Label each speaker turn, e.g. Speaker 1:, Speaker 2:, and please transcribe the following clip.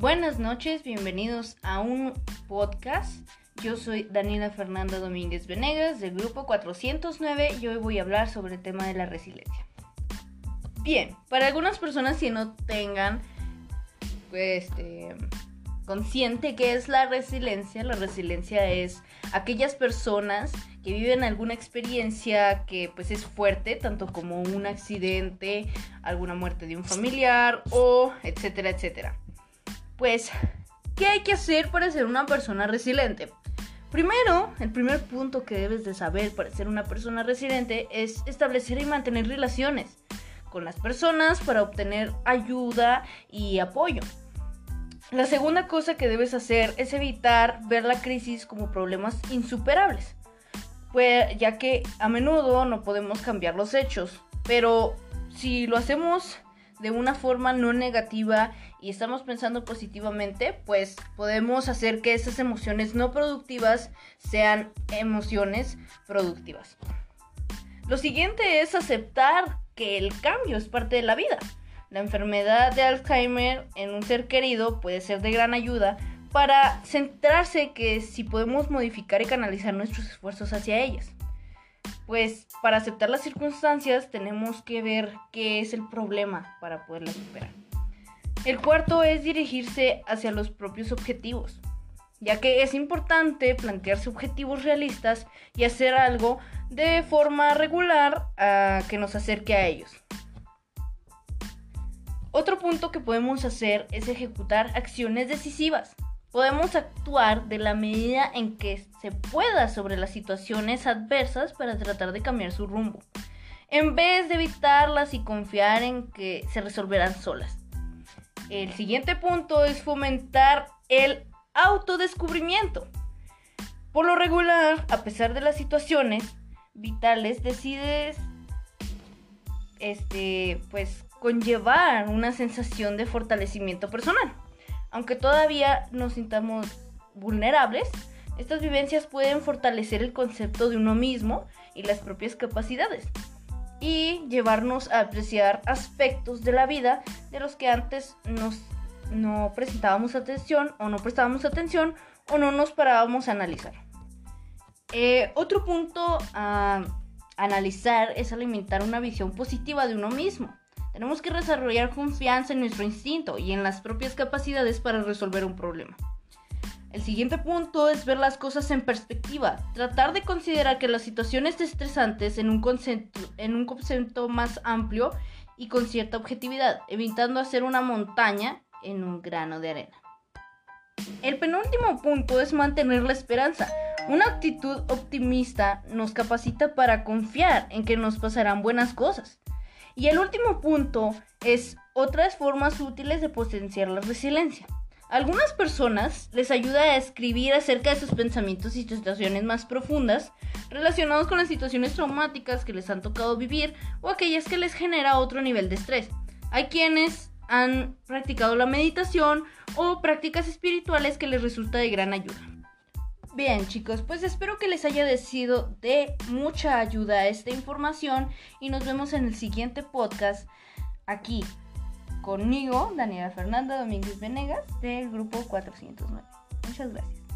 Speaker 1: Buenas noches, bienvenidos a un podcast. Yo soy Daniela Fernanda Domínguez Venegas del grupo 409 y hoy voy a hablar sobre el tema de la resiliencia. Bien, para algunas personas que no tengan pues, este, consciente que es la resiliencia, la resiliencia es aquellas personas que viven alguna experiencia que pues es fuerte, tanto como un accidente, alguna muerte de un familiar o etcétera, etcétera. Pues, ¿qué hay que hacer para ser una persona resiliente? Primero, el primer punto que debes de saber para ser una persona resiliente es establecer y mantener relaciones con las personas para obtener ayuda y apoyo. La segunda cosa que debes hacer es evitar ver la crisis como problemas insuperables, pues ya que a menudo no podemos cambiar los hechos, pero si lo hacemos de una forma no negativa y estamos pensando positivamente, pues podemos hacer que esas emociones no productivas sean emociones productivas. Lo siguiente es aceptar que el cambio es parte de la vida. La enfermedad de Alzheimer en un ser querido puede ser de gran ayuda para centrarse que si podemos modificar y canalizar nuestros esfuerzos hacia ellas. Pues para aceptar las circunstancias tenemos que ver qué es el problema para poderlas superar. El cuarto es dirigirse hacia los propios objetivos, ya que es importante plantearse objetivos realistas y hacer algo de forma regular a que nos acerque a ellos. Otro punto que podemos hacer es ejecutar acciones decisivas. Podemos actuar de la medida en que se pueda sobre las situaciones adversas para tratar de cambiar su rumbo, en vez de evitarlas y confiar en que se resolverán solas. El siguiente punto es fomentar el autodescubrimiento. Por lo regular, a pesar de las situaciones vitales, decides este pues conllevar una sensación de fortalecimiento personal. Aunque todavía nos sintamos vulnerables, estas vivencias pueden fortalecer el concepto de uno mismo y las propias capacidades y llevarnos a apreciar aspectos de la vida de los que antes nos, no presentábamos atención o no prestábamos atención o no nos parábamos a analizar. Eh, otro punto a analizar es alimentar una visión positiva de uno mismo. Tenemos que desarrollar confianza en nuestro instinto y en las propias capacidades para resolver un problema. El siguiente punto es ver las cosas en perspectiva, tratar de considerar que las situaciones estresantes en un, concepto, en un concepto más amplio y con cierta objetividad, evitando hacer una montaña en un grano de arena. El penúltimo punto es mantener la esperanza. Una actitud optimista nos capacita para confiar en que nos pasarán buenas cosas. Y el último punto es otras formas útiles de potenciar la resiliencia. algunas personas les ayuda a escribir acerca de sus pensamientos y situaciones más profundas relacionados con las situaciones traumáticas que les han tocado vivir o aquellas que les genera otro nivel de estrés. Hay quienes han practicado la meditación o prácticas espirituales que les resulta de gran ayuda. Bien chicos, pues espero que les haya sido de mucha ayuda esta información y nos vemos en el siguiente podcast aquí conmigo, Daniela Fernanda Domínguez Venegas del grupo 409. Muchas gracias.